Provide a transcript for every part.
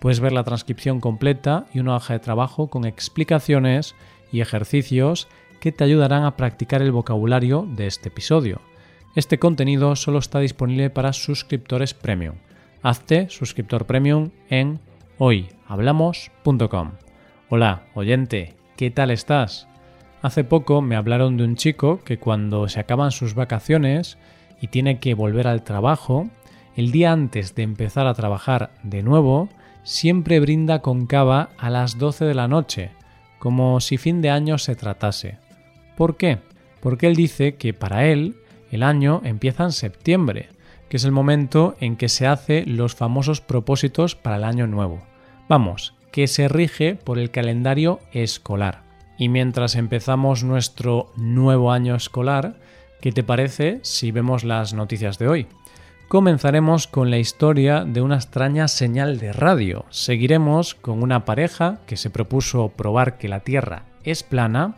Puedes ver la transcripción completa y una hoja de trabajo con explicaciones y ejercicios que te ayudarán a practicar el vocabulario de este episodio. Este contenido solo está disponible para suscriptores premium. Hazte suscriptor premium en hoyhablamos.com. Hola, oyente, ¿qué tal estás? Hace poco me hablaron de un chico que cuando se acaban sus vacaciones y tiene que volver al trabajo, el día antes de empezar a trabajar de nuevo, siempre brinda con cava a las 12 de la noche, como si fin de año se tratase. ¿Por qué? Porque él dice que para él el año empieza en septiembre, que es el momento en que se hace los famosos propósitos para el año nuevo. Vamos, que se rige por el calendario escolar. Y mientras empezamos nuestro nuevo año escolar, ¿qué te parece si vemos las noticias de hoy? Comenzaremos con la historia de una extraña señal de radio. Seguiremos con una pareja que se propuso probar que la Tierra es plana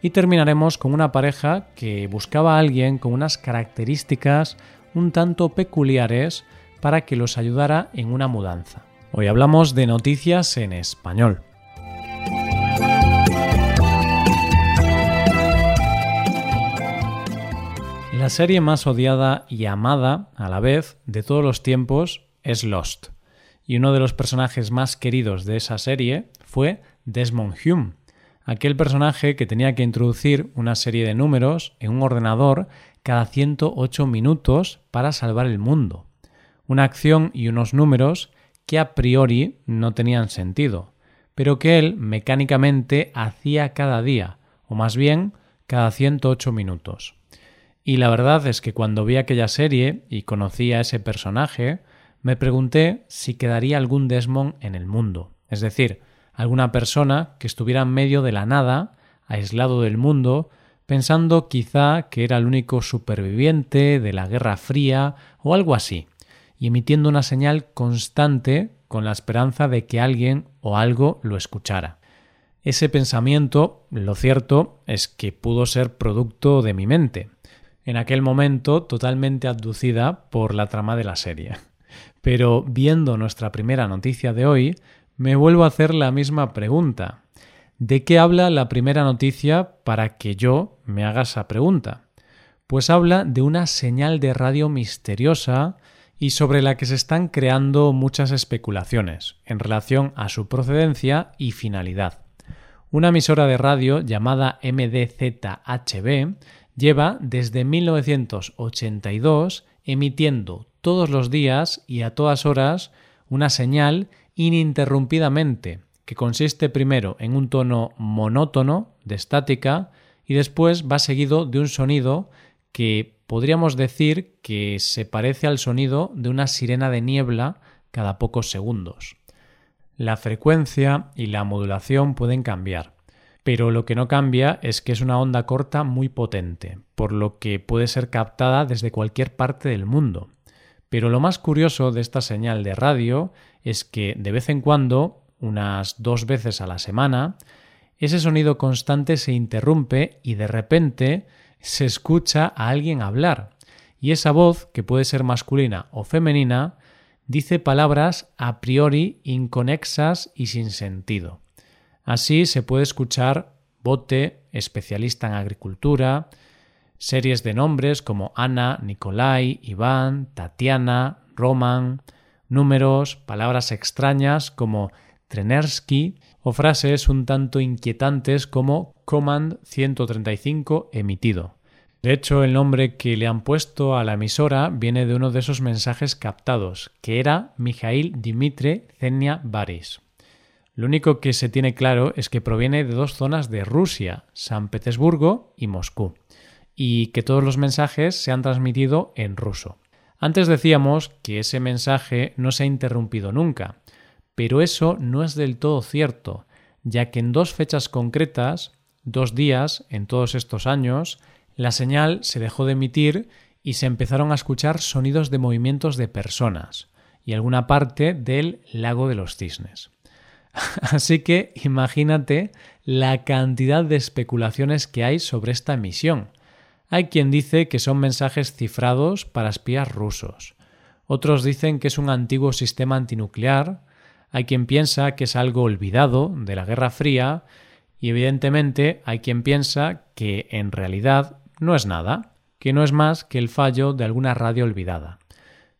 y terminaremos con una pareja que buscaba a alguien con unas características un tanto peculiares para que los ayudara en una mudanza. Hoy hablamos de noticias en español. La serie más odiada y amada a la vez de todos los tiempos es Lost. Y uno de los personajes más queridos de esa serie fue Desmond Hume, aquel personaje que tenía que introducir una serie de números en un ordenador cada 108 minutos para salvar el mundo. Una acción y unos números que a priori no tenían sentido, pero que él mecánicamente hacía cada día, o más bien cada 108 minutos. Y la verdad es que cuando vi aquella serie y conocí a ese personaje, me pregunté si quedaría algún Desmond en el mundo, es decir, alguna persona que estuviera en medio de la nada, aislado del mundo, pensando quizá que era el único superviviente de la Guerra Fría o algo así, y emitiendo una señal constante con la esperanza de que alguien o algo lo escuchara. Ese pensamiento, lo cierto, es que pudo ser producto de mi mente, en aquel momento totalmente abducida por la trama de la serie. Pero viendo nuestra primera noticia de hoy, me vuelvo a hacer la misma pregunta. ¿De qué habla la primera noticia para que yo me haga esa pregunta? Pues habla de una señal de radio misteriosa y sobre la que se están creando muchas especulaciones en relación a su procedencia y finalidad. Una emisora de radio llamada MDZHB lleva desde 1982 emitiendo todos los días y a todas horas una señal ininterrumpidamente, que consiste primero en un tono monótono de estática y después va seguido de un sonido que podríamos decir que se parece al sonido de una sirena de niebla cada pocos segundos. La frecuencia y la modulación pueden cambiar, pero lo que no cambia es que es una onda corta muy potente, por lo que puede ser captada desde cualquier parte del mundo. Pero lo más curioso de esta señal de radio es que de vez en cuando, unas dos veces a la semana, ese sonido constante se interrumpe y de repente se escucha a alguien hablar. Y esa voz, que puede ser masculina o femenina, dice palabras a priori inconexas y sin sentido. Así se puede escuchar Bote, especialista en agricultura, series de nombres como Ana, Nikolai, Iván, Tatiana, Roman, números, palabras extrañas como Trenersky o frases un tanto inquietantes como Command 135 emitido. De hecho, el nombre que le han puesto a la emisora viene de uno de esos mensajes captados, que era Mijail Dmitri Zenia Baris. Lo único que se tiene claro es que proviene de dos zonas de Rusia, San Petersburgo y Moscú, y que todos los mensajes se han transmitido en ruso. Antes decíamos que ese mensaje no se ha interrumpido nunca, pero eso no es del todo cierto, ya que en dos fechas concretas, dos días en todos estos años, la señal se dejó de emitir y se empezaron a escuchar sonidos de movimientos de personas y alguna parte del lago de los cisnes. Así que imagínate la cantidad de especulaciones que hay sobre esta emisión. Hay quien dice que son mensajes cifrados para espías rusos. Otros dicen que es un antiguo sistema antinuclear. Hay quien piensa que es algo olvidado de la Guerra Fría. Y evidentemente hay quien piensa que en realidad no es nada, que no es más que el fallo de alguna radio olvidada.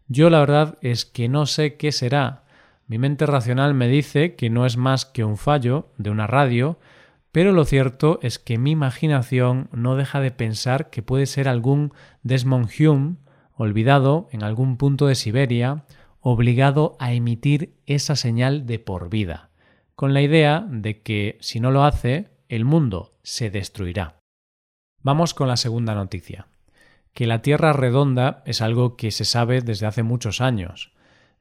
Yo la verdad es que no sé qué será. Mi mente racional me dice que no es más que un fallo de una radio, pero lo cierto es que mi imaginación no deja de pensar que puede ser algún Desmond Hume olvidado en algún punto de Siberia, obligado a emitir esa señal de por vida, con la idea de que si no lo hace, el mundo se destruirá. Vamos con la segunda noticia. Que la Tierra redonda es algo que se sabe desde hace muchos años,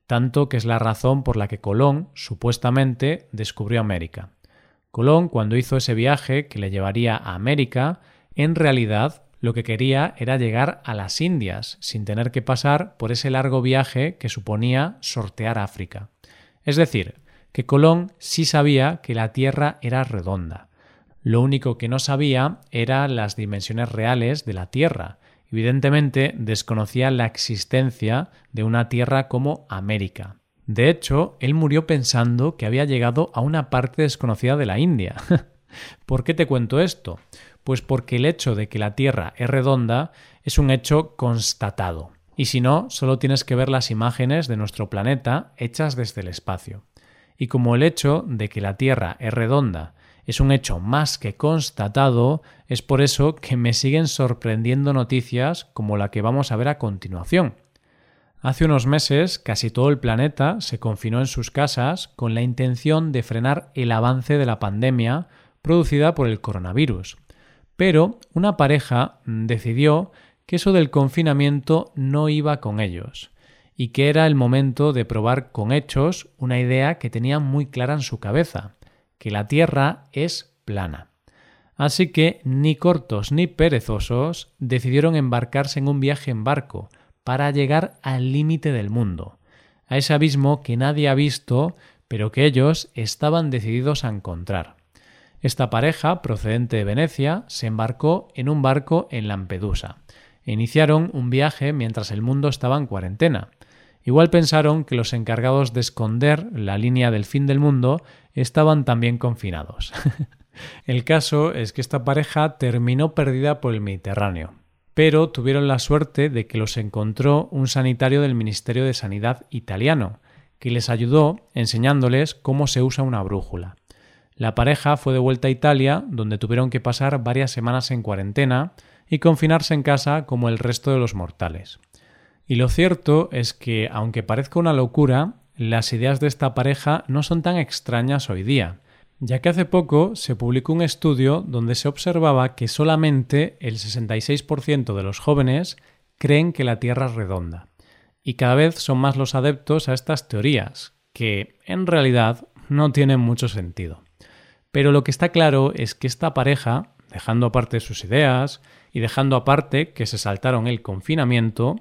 tanto que es la razón por la que Colón supuestamente descubrió América. Colón, cuando hizo ese viaje que le llevaría a América, en realidad lo que quería era llegar a las Indias, sin tener que pasar por ese largo viaje que suponía sortear África. Es decir, que Colón sí sabía que la Tierra era redonda, lo único que no sabía eran las dimensiones reales de la Tierra. Evidentemente desconocía la existencia de una Tierra como América. De hecho, él murió pensando que había llegado a una parte desconocida de la India. ¿Por qué te cuento esto? Pues porque el hecho de que la Tierra es redonda es un hecho constatado. Y si no, solo tienes que ver las imágenes de nuestro planeta hechas desde el espacio. Y como el hecho de que la Tierra es redonda es un hecho más que constatado, es por eso que me siguen sorprendiendo noticias como la que vamos a ver a continuación. Hace unos meses casi todo el planeta se confinó en sus casas con la intención de frenar el avance de la pandemia producida por el coronavirus. Pero una pareja decidió que eso del confinamiento no iba con ellos y que era el momento de probar con hechos una idea que tenían muy clara en su cabeza que la Tierra es plana. Así que ni cortos ni perezosos decidieron embarcarse en un viaje en barco para llegar al límite del mundo, a ese abismo que nadie ha visto, pero que ellos estaban decididos a encontrar. Esta pareja, procedente de Venecia, se embarcó en un barco en Lampedusa e iniciaron un viaje mientras el mundo estaba en cuarentena. Igual pensaron que los encargados de esconder la línea del fin del mundo estaban también confinados. el caso es que esta pareja terminó perdida por el Mediterráneo, pero tuvieron la suerte de que los encontró un sanitario del Ministerio de Sanidad italiano, que les ayudó enseñándoles cómo se usa una brújula. La pareja fue de vuelta a Italia, donde tuvieron que pasar varias semanas en cuarentena y confinarse en casa como el resto de los mortales. Y lo cierto es que, aunque parezca una locura, las ideas de esta pareja no son tan extrañas hoy día, ya que hace poco se publicó un estudio donde se observaba que solamente el 66% de los jóvenes creen que la Tierra es redonda. Y cada vez son más los adeptos a estas teorías, que en realidad no tienen mucho sentido. Pero lo que está claro es que esta pareja, dejando aparte sus ideas y dejando aparte que se saltaron el confinamiento,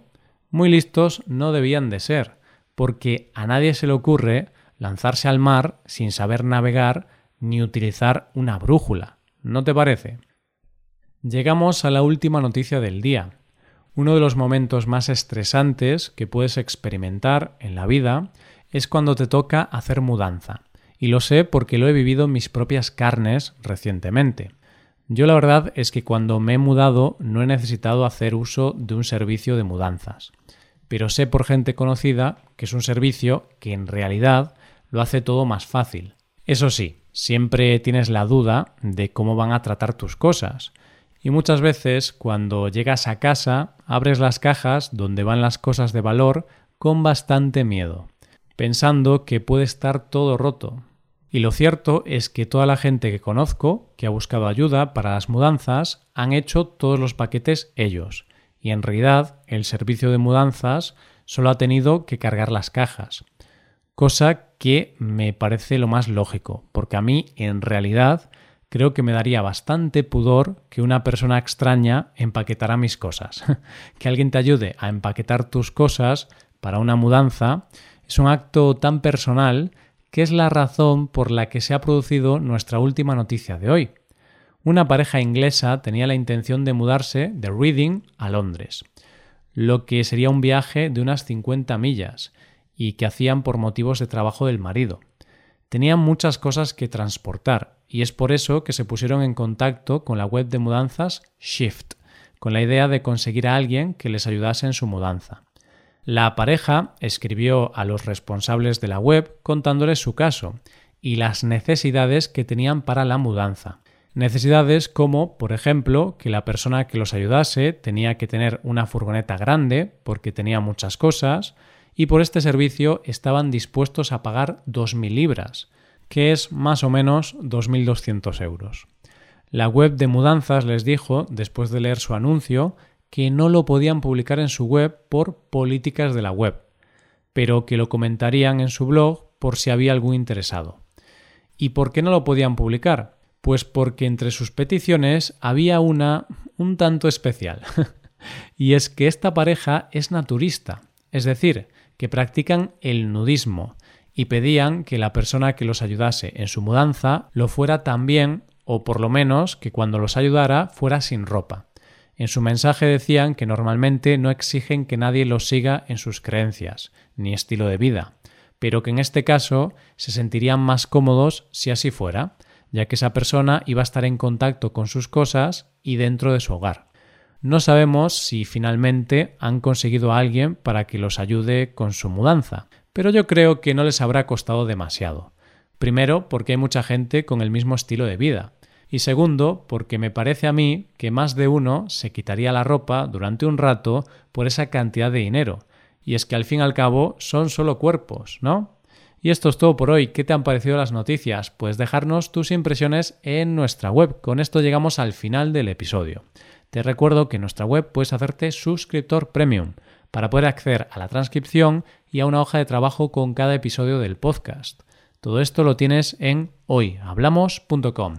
muy listos no debían de ser, porque a nadie se le ocurre lanzarse al mar sin saber navegar ni utilizar una brújula. ¿No te parece? Llegamos a la última noticia del día. Uno de los momentos más estresantes que puedes experimentar en la vida es cuando te toca hacer mudanza. Y lo sé porque lo he vivido en mis propias carnes recientemente. Yo la verdad es que cuando me he mudado no he necesitado hacer uso de un servicio de mudanzas, pero sé por gente conocida que es un servicio que en realidad lo hace todo más fácil. Eso sí, siempre tienes la duda de cómo van a tratar tus cosas. Y muchas veces cuando llegas a casa abres las cajas donde van las cosas de valor con bastante miedo, pensando que puede estar todo roto, y lo cierto es que toda la gente que conozco, que ha buscado ayuda para las mudanzas, han hecho todos los paquetes ellos. Y en realidad el servicio de mudanzas solo ha tenido que cargar las cajas. Cosa que me parece lo más lógico, porque a mí en realidad creo que me daría bastante pudor que una persona extraña empaquetara mis cosas. que alguien te ayude a empaquetar tus cosas para una mudanza es un acto tan personal que es la razón por la que se ha producido nuestra última noticia de hoy. Una pareja inglesa tenía la intención de mudarse de Reading a Londres, lo que sería un viaje de unas 50 millas y que hacían por motivos de trabajo del marido. Tenían muchas cosas que transportar y es por eso que se pusieron en contacto con la web de mudanzas Shift, con la idea de conseguir a alguien que les ayudase en su mudanza. La pareja escribió a los responsables de la web contándoles su caso y las necesidades que tenían para la mudanza. Necesidades como, por ejemplo, que la persona que los ayudase tenía que tener una furgoneta grande porque tenía muchas cosas, y por este servicio estaban dispuestos a pagar 2.000 libras, que es más o menos 2.200 euros. La web de mudanzas les dijo, después de leer su anuncio, que no lo podían publicar en su web por políticas de la web, pero que lo comentarían en su blog por si había algún interesado. ¿Y por qué no lo podían publicar? Pues porque entre sus peticiones había una un tanto especial. y es que esta pareja es naturista, es decir, que practican el nudismo, y pedían que la persona que los ayudase en su mudanza lo fuera también, o por lo menos que cuando los ayudara fuera sin ropa. En su mensaje decían que normalmente no exigen que nadie los siga en sus creencias, ni estilo de vida, pero que en este caso se sentirían más cómodos si así fuera, ya que esa persona iba a estar en contacto con sus cosas y dentro de su hogar. No sabemos si finalmente han conseguido a alguien para que los ayude con su mudanza, pero yo creo que no les habrá costado demasiado. Primero, porque hay mucha gente con el mismo estilo de vida. Y segundo, porque me parece a mí que más de uno se quitaría la ropa durante un rato por esa cantidad de dinero. Y es que al fin y al cabo son solo cuerpos, ¿no? Y esto es todo por hoy. ¿Qué te han parecido las noticias? Pues dejarnos tus impresiones en nuestra web. Con esto llegamos al final del episodio. Te recuerdo que en nuestra web puedes hacerte suscriptor premium para poder acceder a la transcripción y a una hoja de trabajo con cada episodio del podcast. Todo esto lo tienes en hoyhablamos.com.